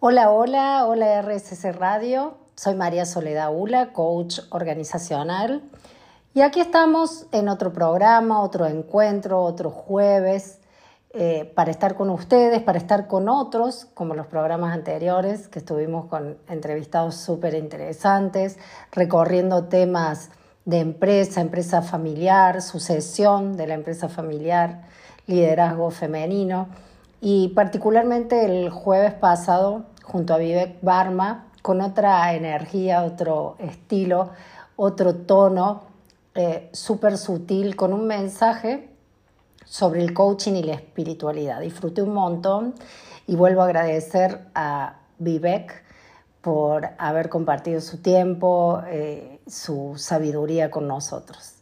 Hola, hola, hola RSC Radio. Soy María Soledad Ula, coach organizacional. Y aquí estamos en otro programa, otro encuentro, otro jueves, eh, para estar con ustedes, para estar con otros, como los programas anteriores, que estuvimos con entrevistados súper interesantes, recorriendo temas de empresa, empresa familiar, sucesión de la empresa familiar, liderazgo femenino. Y particularmente el jueves pasado, junto a Vivek Barma, con otra energía, otro estilo, otro tono, eh, súper sutil, con un mensaje sobre el coaching y la espiritualidad. Disfruté un montón y vuelvo a agradecer a Vivek por haber compartido su tiempo, eh, su sabiduría con nosotros.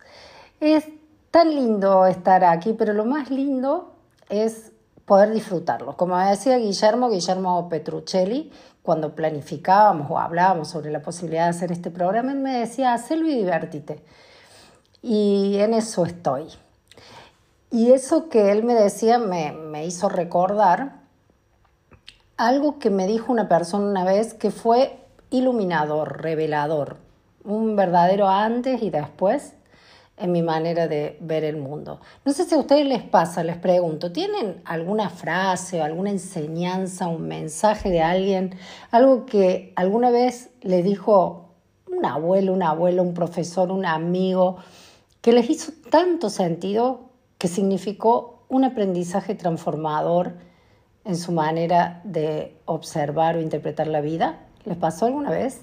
Es tan lindo estar aquí, pero lo más lindo es poder disfrutarlo. Como decía Guillermo, Guillermo Petruccelli, cuando planificábamos o hablábamos sobre la posibilidad de hacer este programa, él me decía, hazlo y divértite. Y en eso estoy. Y eso que él me decía me, me hizo recordar algo que me dijo una persona una vez que fue iluminador, revelador, un verdadero antes y después en mi manera de ver el mundo. No sé si a ustedes les pasa, les pregunto, ¿tienen alguna frase alguna enseñanza, un mensaje de alguien, algo que alguna vez le dijo un abuelo, un abuelo, un profesor, un amigo, que les hizo tanto sentido que significó un aprendizaje transformador en su manera de observar o interpretar la vida? ¿Les pasó alguna vez?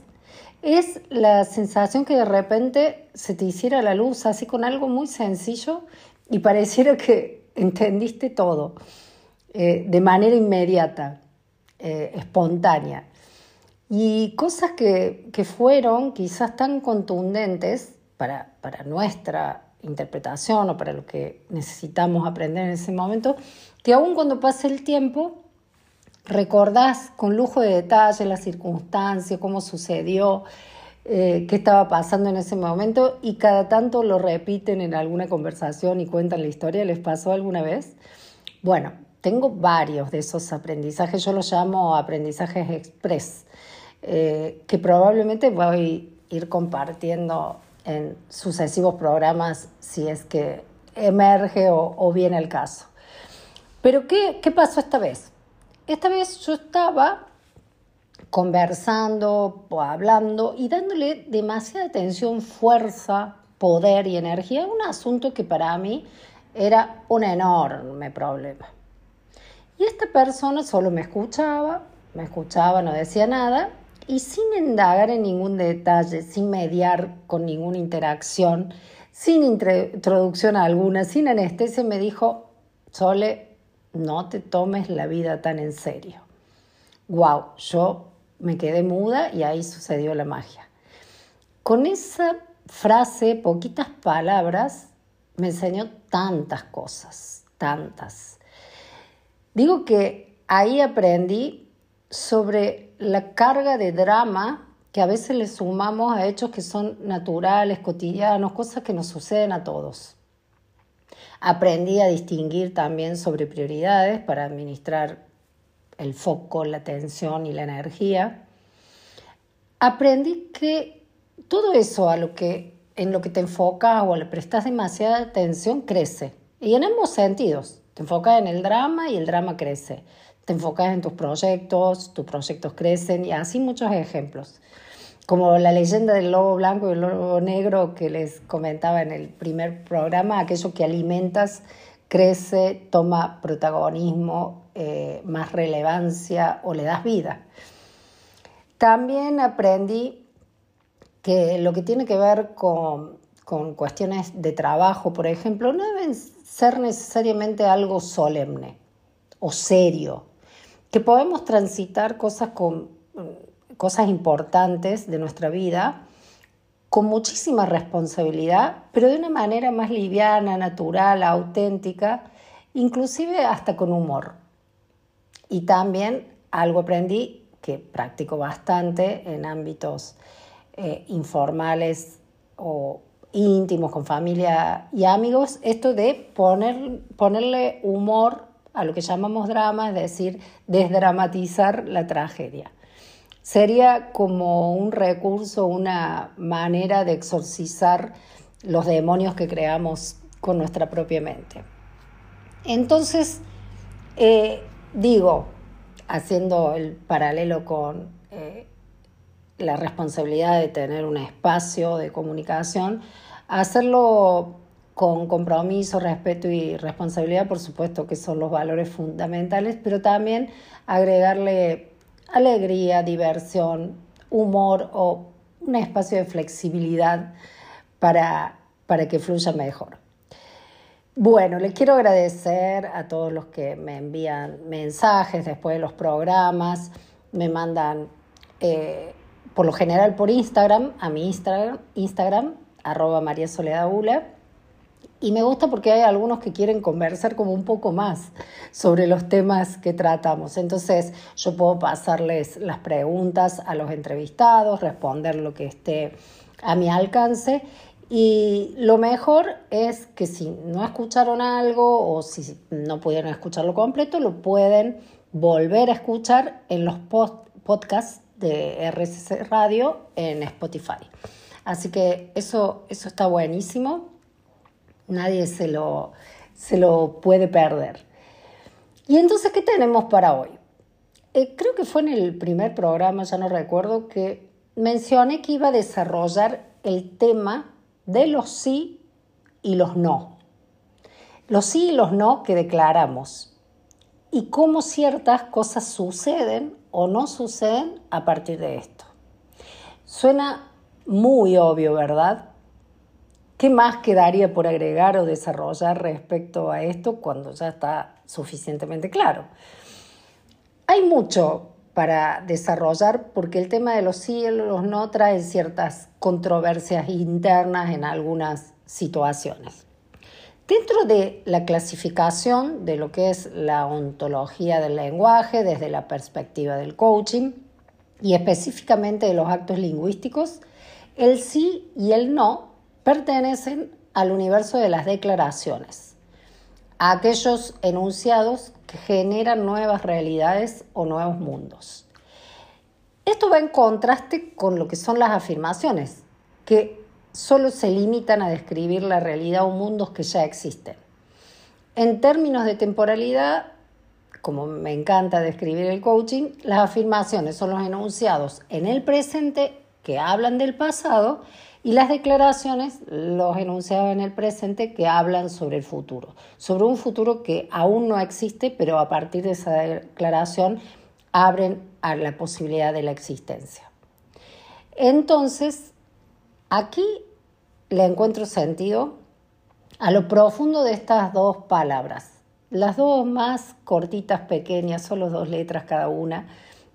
Es la sensación que de repente se te hiciera la luz así con algo muy sencillo y pareciera que entendiste todo eh, de manera inmediata, eh, espontánea. Y cosas que, fueron quizás tan contundentes para, para nuestra interpretación o para lo que necesitamos aprender en ese momento, que aún cuando pase el tiempo recordás con lujo de detalle la circunstancia, cómo sucedió, eh, qué estaba pasando en ese momento y cada tanto lo repiten en alguna conversación y cuentan la historia. ¿Les pasó alguna vez? Bueno, tengo varios de esos aprendizajes, yo los llamo aprendizajes express, eh, que probablemente voy a ir compartiendo en sucesivos programas si es que emerge o, o viene el caso. Pero ¿qué, ¿qué pasó esta vez? Esta vez yo estaba conversando o hablando y dándole demasiada atención, fuerza, poder y energía a un asunto que para mí era un enorme problema. Y esta persona solo me escuchaba, me escuchaba, no decía nada, y sin indagar en ningún detalle, sin mediar con ninguna interacción, sin introducción alguna, sin anestesia, me dijo, Sole, no te tomes la vida tan en serio. Wow, yo me quedé muda y ahí sucedió la magia. Con esa frase, poquitas palabras, me enseñó tantas cosas, tantas. Digo que ahí aprendí sobre la carga de drama que a veces le sumamos a hechos que son naturales, cotidianos, cosas que nos suceden a todos. Aprendí a distinguir también sobre prioridades para administrar el foco, la atención y la energía. Aprendí que todo eso a lo que, en lo que te enfocas o le prestas demasiada atención crece. Y en ambos sentidos. Te enfocas en el drama y el drama crece. Te enfocas en tus proyectos, tus proyectos crecen y así muchos ejemplos como la leyenda del lobo blanco y el lobo negro que les comentaba en el primer programa, aquello que alimentas crece, toma protagonismo, eh, más relevancia o le das vida. También aprendí que lo que tiene que ver con, con cuestiones de trabajo, por ejemplo, no deben ser necesariamente algo solemne o serio, que podemos transitar cosas con cosas importantes de nuestra vida con muchísima responsabilidad, pero de una manera más liviana, natural, auténtica, inclusive hasta con humor. Y también algo aprendí que practico bastante en ámbitos eh, informales o íntimos, con familia y amigos, esto de poner, ponerle humor a lo que llamamos drama, es decir, desdramatizar la tragedia. Sería como un recurso, una manera de exorcizar los demonios que creamos con nuestra propia mente. Entonces, eh, digo, haciendo el paralelo con eh, la responsabilidad de tener un espacio de comunicación, hacerlo con compromiso, respeto y responsabilidad, por supuesto que son los valores fundamentales, pero también agregarle alegría, diversión, humor o un espacio de flexibilidad para, para que fluya mejor. Bueno, les quiero agradecer a todos los que me envían mensajes después de los programas, me mandan eh, por lo general por Instagram, a mi Instagram, Instagram arroba María Soledad y me gusta porque hay algunos que quieren conversar como un poco más sobre los temas que tratamos. Entonces yo puedo pasarles las preguntas a los entrevistados, responder lo que esté a mi alcance y lo mejor es que si no escucharon algo o si no pudieron escucharlo completo, lo pueden volver a escuchar en los podcasts de RSC Radio en Spotify. Así que eso, eso está buenísimo. Nadie se lo, se lo puede perder. Y entonces, ¿qué tenemos para hoy? Eh, creo que fue en el primer programa, ya no recuerdo, que mencioné que iba a desarrollar el tema de los sí y los no. Los sí y los no que declaramos y cómo ciertas cosas suceden o no suceden a partir de esto. Suena muy obvio, ¿verdad? ¿Qué más quedaría por agregar o desarrollar respecto a esto cuando ya está suficientemente claro? Hay mucho para desarrollar porque el tema de los sí y los no trae ciertas controversias internas en algunas situaciones. Dentro de la clasificación de lo que es la ontología del lenguaje desde la perspectiva del coaching y específicamente de los actos lingüísticos, el sí y el no pertenecen al universo de las declaraciones, a aquellos enunciados que generan nuevas realidades o nuevos mundos. Esto va en contraste con lo que son las afirmaciones, que solo se limitan a describir la realidad o mundos que ya existen. En términos de temporalidad, como me encanta describir el coaching, las afirmaciones son los enunciados en el presente que hablan del pasado y las declaraciones, los enunciados en el presente que hablan sobre el futuro, sobre un futuro que aún no existe, pero a partir de esa declaración abren a la posibilidad de la existencia. Entonces, aquí le encuentro sentido a lo profundo de estas dos palabras. Las dos más cortitas, pequeñas, solo dos letras cada una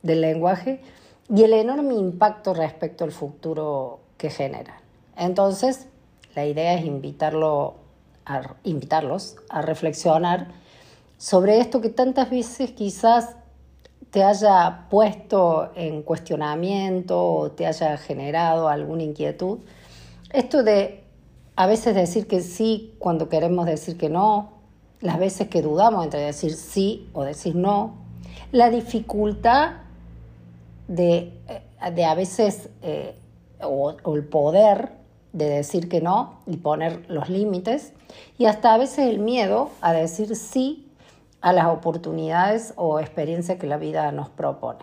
del lenguaje y el enorme impacto respecto al futuro que generan. Entonces, la idea es invitarlo a, invitarlos a reflexionar sobre esto que tantas veces quizás te haya puesto en cuestionamiento o te haya generado alguna inquietud. Esto de a veces decir que sí cuando queremos decir que no, las veces que dudamos entre decir sí o decir no, la dificultad de, eh, a veces, eh, o, el poder de decir que no y poner los límites, y hasta a veces el miedo a decir sí a las oportunidades o experiencias que la vida nos propone.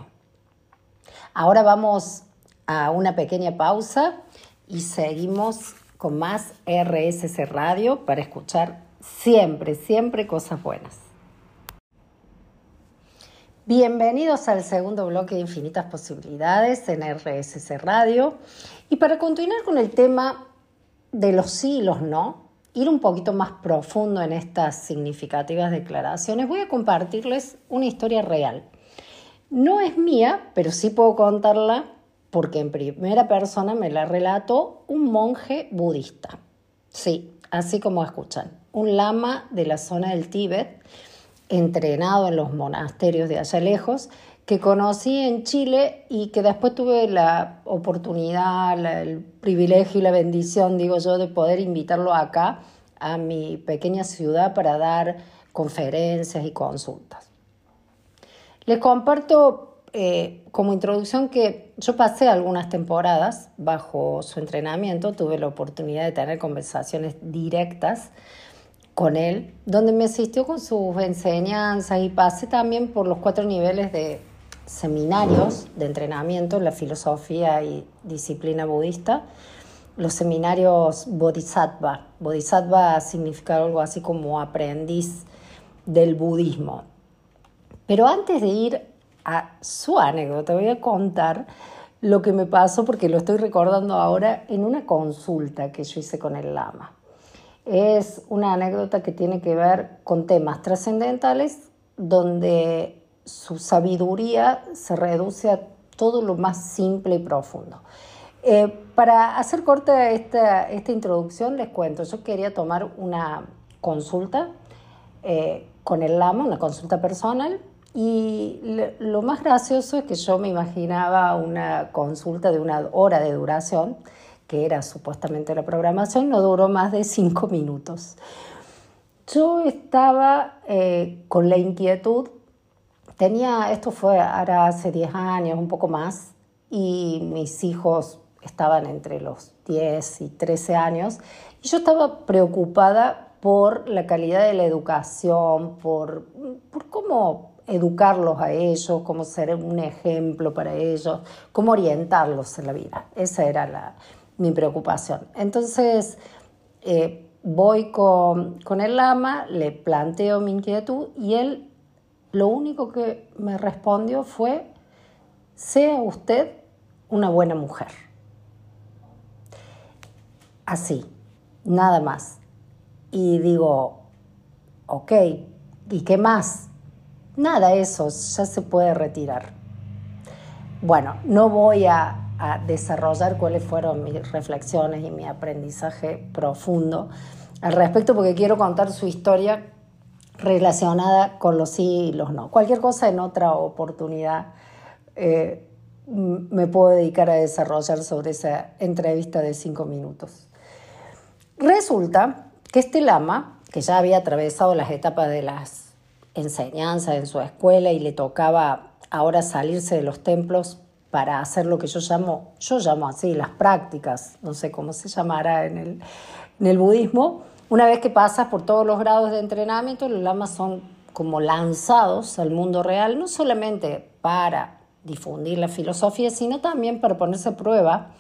Ahora vamos a una pequeña pausa y seguimos con más RSC Radio para escuchar siempre, siempre cosas buenas. Bienvenidos al segundo bloque de Infinitas Posibilidades en RSC Radio. Y para continuar con el tema de los sí y los no, ir un poquito más profundo en estas significativas declaraciones, voy a compartirles una historia real. No es mía, pero sí puedo contarla porque en primera persona me la relató un monje budista. Sí, así como escuchan, un lama de la zona del Tíbet, entrenado en los monasterios de allá lejos, que conocí en Chile y que después tuve la oportunidad, el privilegio y la bendición, digo yo, de poder invitarlo acá a mi pequeña ciudad para dar conferencias y consultas. Les comparto eh, como introducción que yo pasé algunas temporadas bajo su entrenamiento, tuve la oportunidad de tener conversaciones directas con él, donde me asistió con sus enseñanzas y pasé también por los cuatro niveles de seminarios de entrenamiento en la filosofía y disciplina budista, los seminarios Bodhisattva. Bodhisattva significa algo así como aprendiz del budismo. Pero antes de ir a su anécdota, voy a contar lo que me pasó porque lo estoy recordando ahora en una consulta que yo hice con el lama. Es una anécdota que tiene que ver con temas trascendentales donde su sabiduría se reduce a todo lo más simple y profundo. Eh, para hacer corta esta, esta, introducción, les cuento, yo quería tomar una consulta eh, con el lama, una consulta personal, y lo más gracioso es que yo me imaginaba una consulta de una hora de duración, que era supuestamente la programación, no duró más de cinco minutos. Yo estaba eh, con la inquietud, tenía, esto fue ahora hace 10 años, un poco más, y mis hijos estaban entre los 10 y 13 años, y yo estaba preocupada por la calidad de la educación, por, por cómo educarlos a ellos, cómo ser un ejemplo para ellos, cómo orientarlos en la vida. Esa era la, mi preocupación. Entonces, eh, voy con, con el lama, le planteo mi inquietud y él lo único que me respondió fue, sea usted una buena mujer. Así, nada más. Y digo, ok, ¿y qué más? Nada, eso ya se puede retirar. Bueno, no voy a, desarrollar cuáles fueron mis reflexiones y mi aprendizaje profundo al respecto porque quiero contar su historia relacionada con los sí y los no. Cualquier cosa en otra oportunidad eh, me puedo dedicar a desarrollar sobre esa entrevista de cinco minutos. Resulta que este lama, que ya había atravesado las etapas de las enseñanza en su escuela y le tocaba ahora salirse de los templos para hacer lo que yo llamo, yo llamo así, las prácticas, no sé cómo se llamará en el, en el budismo. Una vez que pasas por todos los grados de entrenamiento, los lamas son como lanzados al mundo real, no solamente para difundir la filosofía, sino también para ponerse a prueba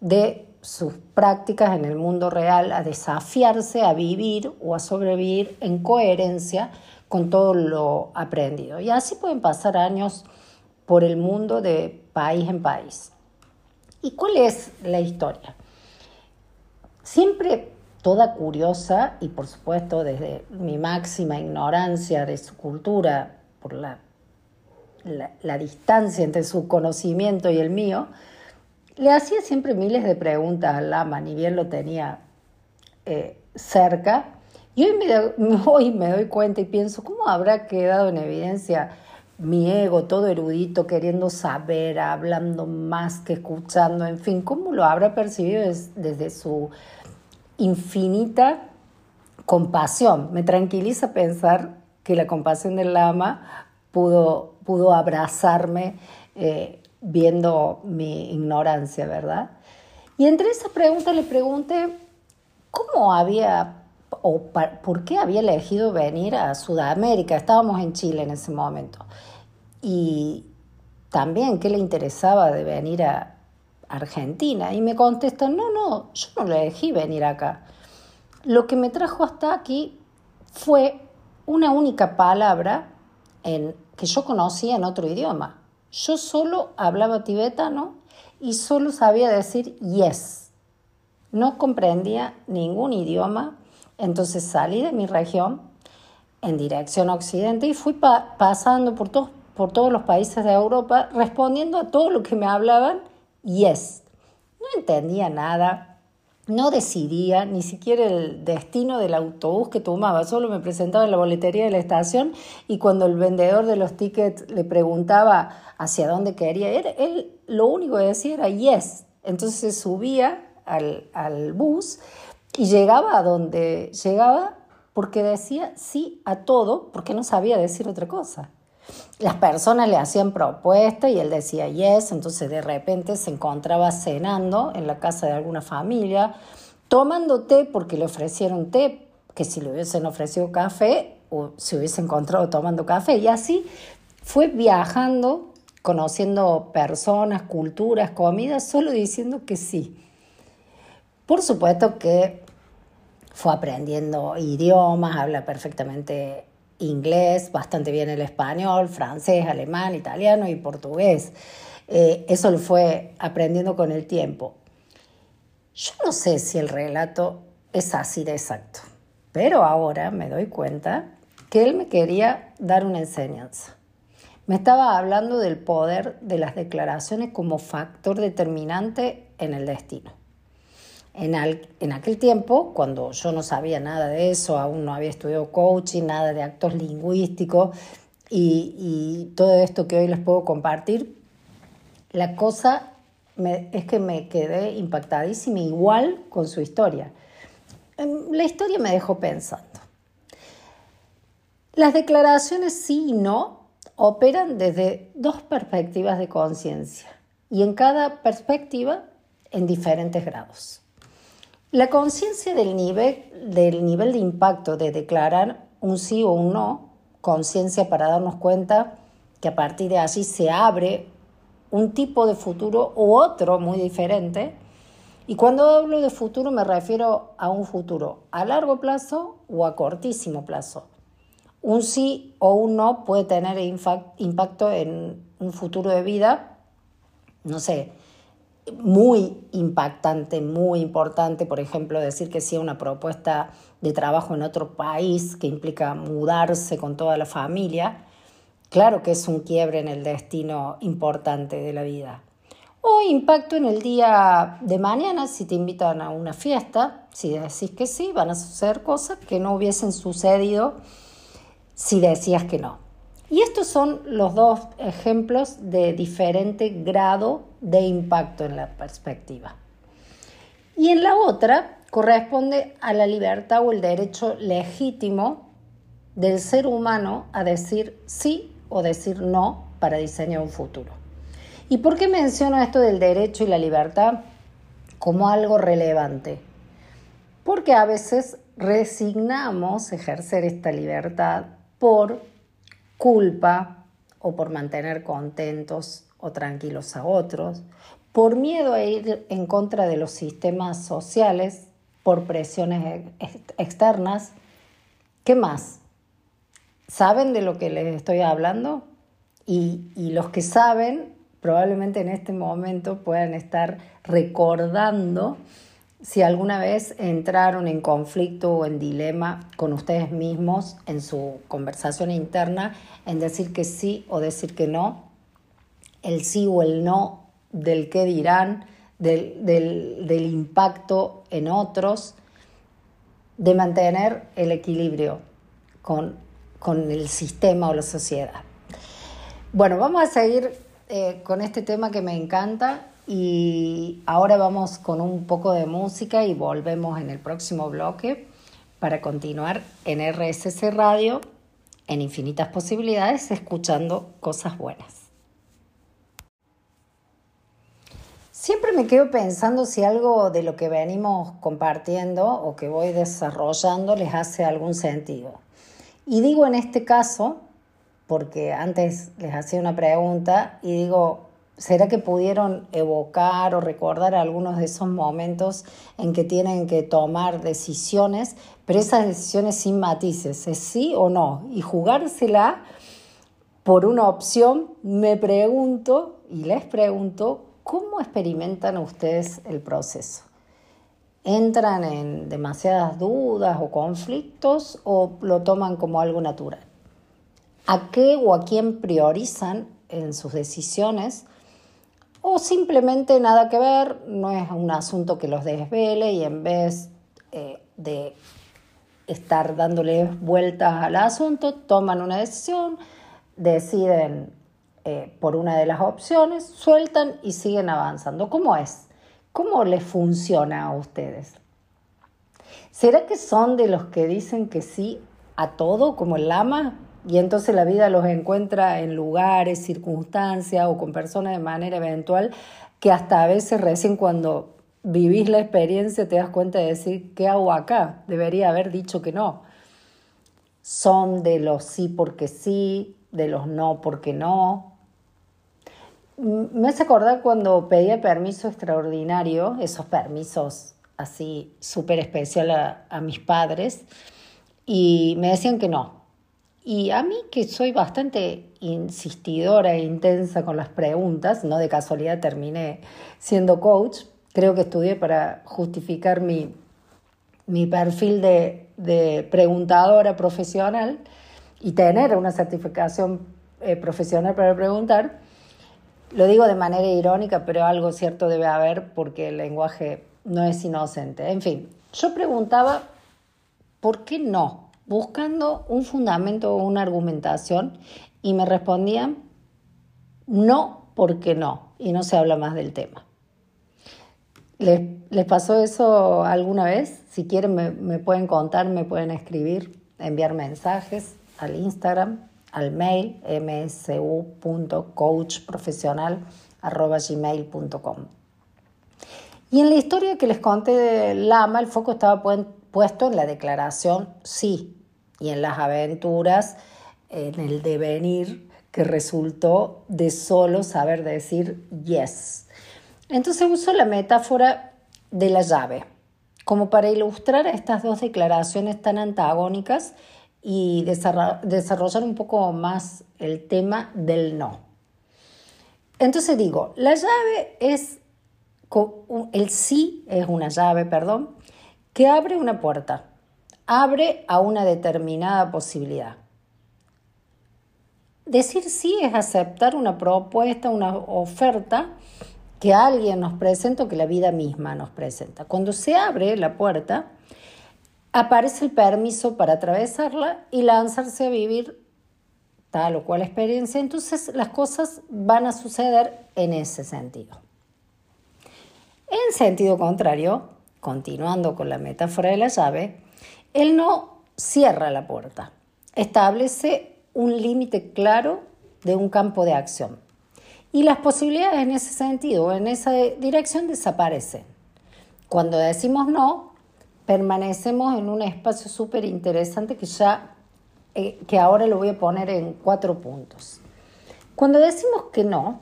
de sus prácticas en el mundo real, a desafiarse a vivir o a sobrevivir en coherencia con todo lo aprendido. Y así pueden pasar años por el mundo de país en país. ¿Y cuál es la historia? Siempre toda curiosa y por supuesto desde mi máxima ignorancia de su cultura, por la, la, distancia entre su conocimiento y el mío, le hacía siempre miles de preguntas al lama, ni bien lo tenía eh, cerca, y hoy me, hoy me doy cuenta y pienso, ¿cómo habrá quedado en evidencia mi ego todo erudito, queriendo saber, hablando más que escuchando, en fin, cómo lo habrá percibido desde su infinita compasión? Me tranquiliza pensar que la compasión del lama pudo, pudo abrazarme eh, viendo mi ignorancia, ¿verdad? Y entre esa pregunta le pregunté cómo había o por qué había elegido venir a Sudamérica. Estábamos en Chile en ese momento. Y también qué le interesaba de venir a Argentina. Y me contestan, no, no, yo no le elegí venir acá. Lo que me trajo hasta aquí fue una única palabra en, que yo conocía en otro idioma. Yo solo hablaba tibetano y solo sabía decir yes. No comprendía ningún idioma entonces salí de mi región en dirección occidente y fui pasando por, por todos los países de Europa respondiendo a todo lo que me hablaban, yes. No entendía nada, no decidía ni siquiera el destino del autobús que tomaba, solo me presentaba en la boletería de la estación y cuando el vendedor de los tickets le preguntaba hacia dónde quería ir, él lo único que decía era yes. Entonces subía al, al bus y llegaba a donde llegaba porque decía sí a todo, porque no sabía decir otra cosa. Las personas le hacían propuestas y él decía yes, entonces de repente se encontraba cenando en la casa de alguna familia, tomando té porque le ofrecieron té, que si le hubiesen ofrecido café o se hubiese encontrado tomando café. Y así fue viajando, conociendo personas, culturas, comidas, solo diciendo que sí. Por supuesto que fue aprendiendo idiomas, habla perfectamente inglés, bastante bien el español, francés, alemán, italiano y portugués. Eh, eso lo fue aprendiendo con el tiempo. Yo no sé si el relato es así de exacto, pero ahora me doy cuenta que él me quería dar una enseñanza. Me estaba hablando del poder de las declaraciones como factor determinante en el destino. En, en, aquel tiempo, cuando yo no sabía nada de eso, aún no había estudiado coaching, nada de actos lingüísticos y, todo esto que hoy les puedo compartir, la cosa es que me quedé impactadísima igual con su historia. Em, la historia me dejó pensando. Las declaraciones sí y no operan desde dos perspectivas de conciencia y en cada perspectiva en diferentes grados. La conciencia del nivel, del nivel de impacto de declarar un sí o un no, conciencia para darnos cuenta que a partir de allí se abre un tipo de futuro u otro muy diferente. Y cuando hablo de futuro me refiero a un futuro a largo plazo o a cortísimo plazo. Un sí o un no puede tener impacto en un futuro de vida, no sé, muy impactante, muy importante, por ejemplo, decir que sí a una propuesta de trabajo en otro país que implica mudarse con toda la familia, Claro que es un quiebre en el destino importante de la vida. O impacto en el día de mañana, si te invitan a una fiesta, si decís que sí, van a suceder cosas que no hubiesen sucedido si decías que no. Y estos son los dos ejemplos de diferente grado de impacto en la perspectiva. Y en la otra corresponde a la libertad o el derecho legítimo del ser humano a decir sí o decir no para diseñar un futuro. ¿Y por qué menciono esto del derecho y la libertad como algo relevante? Porque a veces resignamos ejercer esta libertad por culpa o por mantener contentos o tranquilos a otros, por miedo a ir en contra de los sistemas sociales, por presiones externas. ¿Qué más? ¿Saben de lo que les estoy hablando? Y, los que saben probablemente en este momento puedan estar recordando si alguna vez entraron en conflicto o en dilema con ustedes mismos en su conversación interna, en decir que sí o decir que no, el sí o el no del qué dirán, del, del impacto en otros, de mantener el equilibrio con con el sistema o la sociedad. Bueno, vamos a seguir eh, con este tema que me encanta y ahora vamos con un poco de música y volvemos en el próximo bloque para continuar en RSC Radio en infinitas posibilidades escuchando cosas buenas. Siempre me quedo pensando si algo de lo que venimos compartiendo o que voy desarrollando les hace algún sentido. Y digo en este caso, porque antes les hacía una pregunta y digo, ¿será que pudieron evocar o recordar algunos de esos momentos en que tienen que tomar decisiones, pero esas decisiones sin matices, es sí o no? Y jugársela por una opción, me pregunto y les pregunto, ¿cómo experimentan ustedes el proceso? entran en demasiadas dudas o conflictos o lo toman como algo natural. ¿A qué o a quién priorizan en sus decisiones? O simplemente nada que ver, no es un asunto que los desvele y en vez eh, de estar dándole vueltas al asunto, toman una decisión, deciden eh, por una de las opciones, sueltan y siguen avanzando. ¿Cómo es? ¿Cómo les funciona a ustedes? ¿Será que son de los que dicen que sí a todo, como el lama? Y entonces la vida los encuentra en lugares, circunstancias o con personas de manera eventual que hasta a veces recién cuando vivís la experiencia te das cuenta de decir, ¿qué hago acá? Debería haber dicho que no. Son de los sí porque sí, de los no porque no. Me hace acordar cuando pedía permiso extraordinario, esos permisos así súper especial a, mis padres, y me decían que no. Y a mí, que soy bastante insistidora e intensa con las preguntas, no de casualidad terminé siendo coach, creo que estudié para justificar mi, mi perfil de, de, preguntadora profesional y tener una certificación eh, profesional para preguntar. Lo digo de manera irónica, pero algo cierto debe haber porque el lenguaje no es inocente. En fin, yo preguntaba, ¿por qué no? Buscando un fundamento o una argumentación y me respondían, no, porque no, y no se habla más del tema. ¿Les, pasó eso alguna vez? Si quieren me, pueden contar, me pueden escribir, enviar mensajes al Instagram, al mail msu.coachprofesional.gmail.com. Y en la historia que les conté de Lama, el foco estaba puesto en la declaración sí y en las aventuras, en el devenir que resultó de solo saber decir yes. Entonces uso la metáfora de la llave como para ilustrar estas dos declaraciones tan antagónicas y desarrollar un poco más el tema del no. Entonces digo, la llave es, el sí es una llave, perdón, que abre una puerta, abre a una determinada posibilidad. Decir sí es aceptar una propuesta, una oferta que alguien nos presenta o que la vida misma nos presenta. Cuando se abre la puerta, aparece el permiso para atravesarla y lanzarse a vivir tal o cual experiencia. Entonces las cosas van a suceder en ese sentido. En sentido contrario, continuando con la metáfora de la llave, el no cierra la puerta, establece un límite claro de un campo de acción y las posibilidades en ese sentido, en esa dirección, desaparecen. Cuando decimos no, permanecemos en un espacio súper interesante que ya, eh, que ahora lo voy a poner en cuatro puntos. Cuando decimos que no,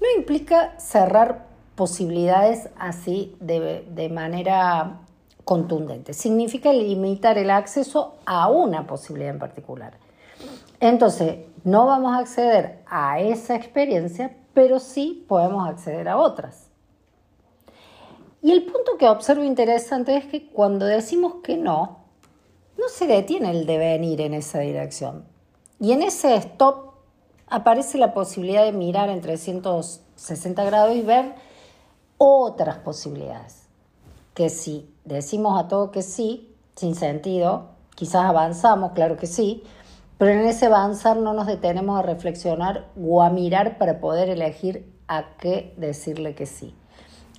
no implica cerrar posibilidades así de, de manera contundente. Significa limitar el acceso a una posibilidad en particular. Entonces, no vamos a acceder a esa experiencia, pero sí podemos acceder a otras. Y el punto que observo interesante es que cuando decimos que no, no se detiene el devenir en esa dirección. Y en ese stop aparece la posibilidad de mirar en 360 grados y ver otras posibilidades. Que si decimos a todo que sí, sin sentido, quizás avanzamos, claro que sí, pero en ese avanzar no nos detenemos a reflexionar o a mirar para poder elegir a qué decirle que sí,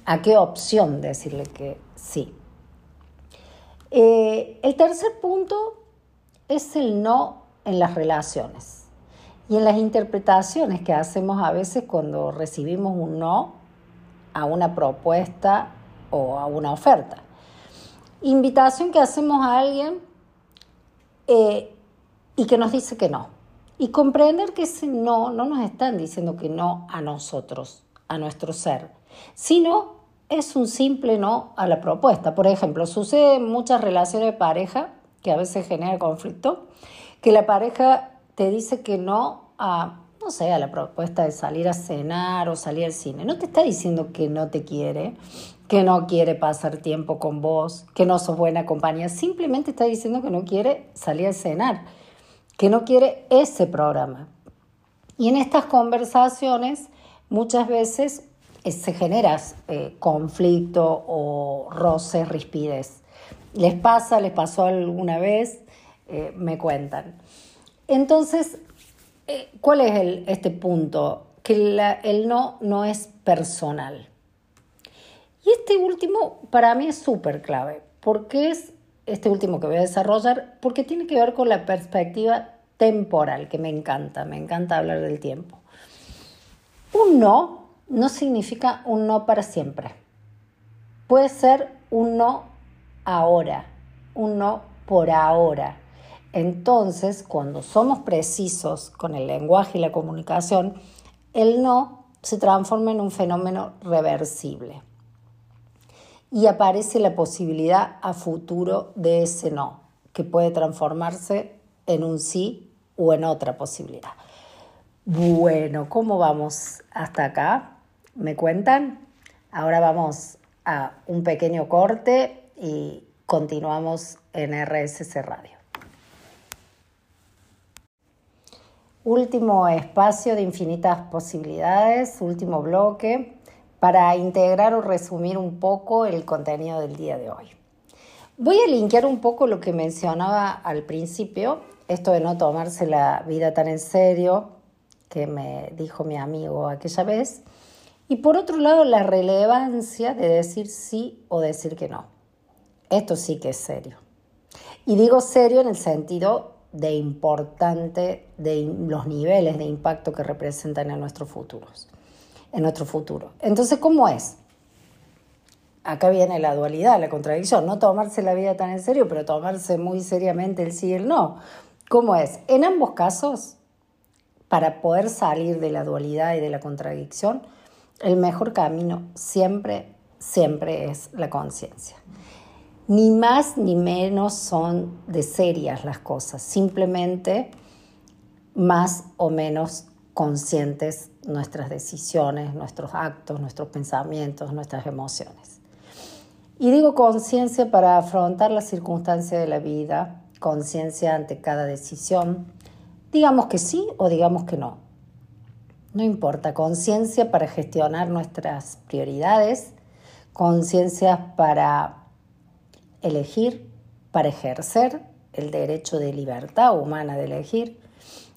a qué opción decirle que sí. Eh, el tercer punto es el no en las relaciones y en las interpretaciones que hacemos a veces cuando recibimos un no a una propuesta o a una oferta. Invitación que hacemos a alguien eh, y que nos dice que no. Y comprender que ese no no nos están diciendo que no a nosotros, a nuestro ser, sino es un simple no a la propuesta. Por ejemplo, sucede en muchas relaciones de pareja que a veces genera conflicto, que la pareja te dice que no a, no sé, a la propuesta de salir a cenar o salir al cine. No te está diciendo que no te quiere, que no quiere pasar tiempo con vos, que no sos buena compañía. Simplemente está diciendo que no quiere salir a cenar que no quiere ese programa. Y en estas conversaciones muchas veces se genera eh, conflicto o roce, rispidez. ¿Les pasa? ¿Les pasó alguna vez? Eh, me cuentan. Entonces, ¿cuál es este punto? Que el no no es personal. Y este último para mí es súper clave, porque es este último que voy a desarrollar, porque tiene que ver con la perspectiva temporal, que me encanta, me encanta hablar del tiempo. Un no no significa un no para siempre. Puede ser un no ahora, un no por ahora. Entonces, cuando somos precisos con el lenguaje y la comunicación, el no se transforma en un fenómeno reversible. Y aparece la posibilidad a futuro de ese no, que puede transformarse en un sí o en otra posibilidad. Bueno, ¿cómo vamos hasta acá? ¿Me cuentan? Ahora vamos a un pequeño corte y continuamos en RSC Radio. Último espacio de infinitas posibilidades, último bloque, para integrar o resumir un poco el contenido del día de hoy. Voy a linkear un poco lo que mencionaba al principio, esto de no tomarse la vida tan en serio, que me dijo mi amigo aquella vez, y por otro lado la relevancia de decir sí o decir que no. Esto sí que es serio. Y digo serio en el sentido de importante de los niveles de impacto que representan en nuestros futuros, en nuestro futuro. Entonces, ¿cómo es? Acá viene la dualidad, la contradicción, no tomarse la vida tan en serio, pero tomarse muy seriamente el sí y el no. ¿Cómo es? En ambos casos, para poder salir de la dualidad y de la contradicción, el mejor camino siempre, siempre es la conciencia. Ni más ni menos son de serias las cosas, simplemente más o menos conscientes nuestras decisiones, nuestros actos, nuestros pensamientos, nuestras emociones. Y digo conciencia para afrontar la circunstancia de la vida, conciencia ante cada decisión, digamos que sí o digamos que no. No importa, conciencia para gestionar nuestras prioridades, conciencia para elegir para ejercer el derecho de libertad humana de elegir,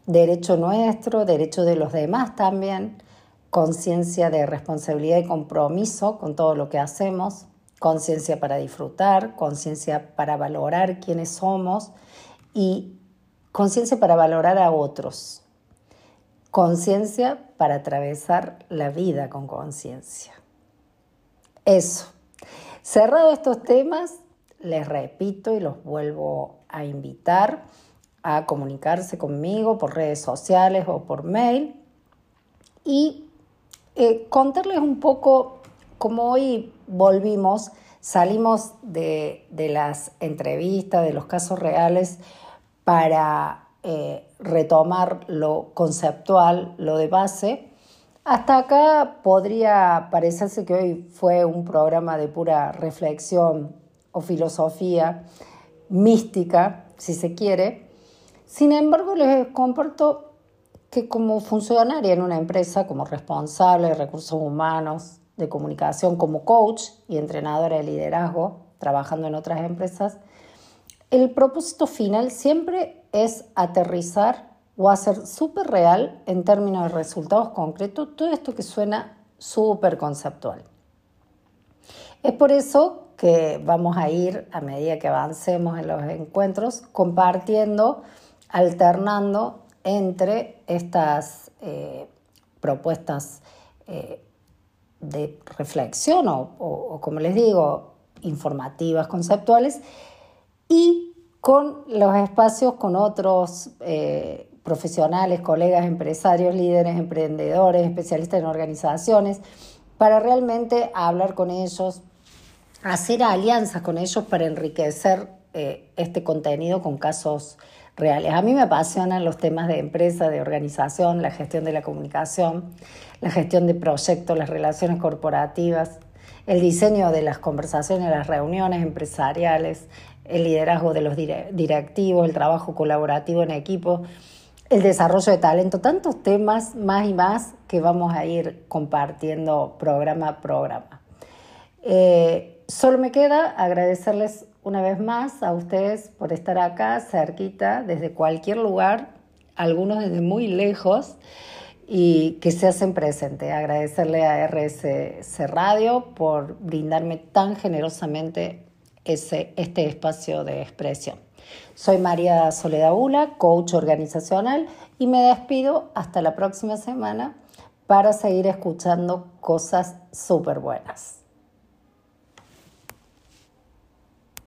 derecho nuestro, derecho de los demás también, conciencia de responsabilidad y compromiso con todo lo que hacemos, conciencia para disfrutar, conciencia para valorar quiénes somos y conciencia para valorar a otros, conciencia para atravesar la vida con conciencia. Eso. Cerrado estos temas, les repito y los vuelvo a invitar a comunicarse conmigo por redes sociales o por mail y eh, contarles un poco cómo hoy volvimos, salimos de, las entrevistas, de los casos reales para eh, retomar lo conceptual, lo de base. Hasta acá podría parecerse que hoy fue un programa de pura reflexión o filosofía mística, si se quiere. Sin embargo, les comparto que como funcionaria en una empresa, como responsable de recursos humanos, de comunicación, como coach y entrenadora de liderazgo, trabajando en otras empresas, el propósito final siempre es aterrizar o hacer súper real en términos de resultados concretos todo esto que suena súper conceptual. Es por eso que vamos a ir a medida que avancemos en los encuentros compartiendo, alternando entre estas eh, propuestas eh, de reflexión o, como les digo, informativas, conceptuales, y con los espacios con otros eh, profesionales, colegas, empresarios, líderes, emprendedores, especialistas en organizaciones, para realmente hablar con ellos, hacer alianzas con ellos para enriquecer eh, este contenido con casos reales. A mí me apasionan los temas de empresa, de organización, la gestión de la comunicación, la gestión de proyectos, las relaciones corporativas, el diseño de las conversaciones, las reuniones empresariales, el liderazgo de los directivos, el trabajo colaborativo en equipo, el desarrollo de talento, tantos temas más y más que vamos a ir compartiendo programa a programa. Eh, Solo me queda agradecerles una vez más a ustedes por estar acá cerquita, desde cualquier lugar, algunos desde muy lejos, y que se hacen presente. Agradecerle a RSC Radio por brindarme tan generosamente este espacio de expresión. Soy María Soledad Ula, coach organizacional, y me despido hasta la próxima semana para seguir escuchando cosas súper buenas.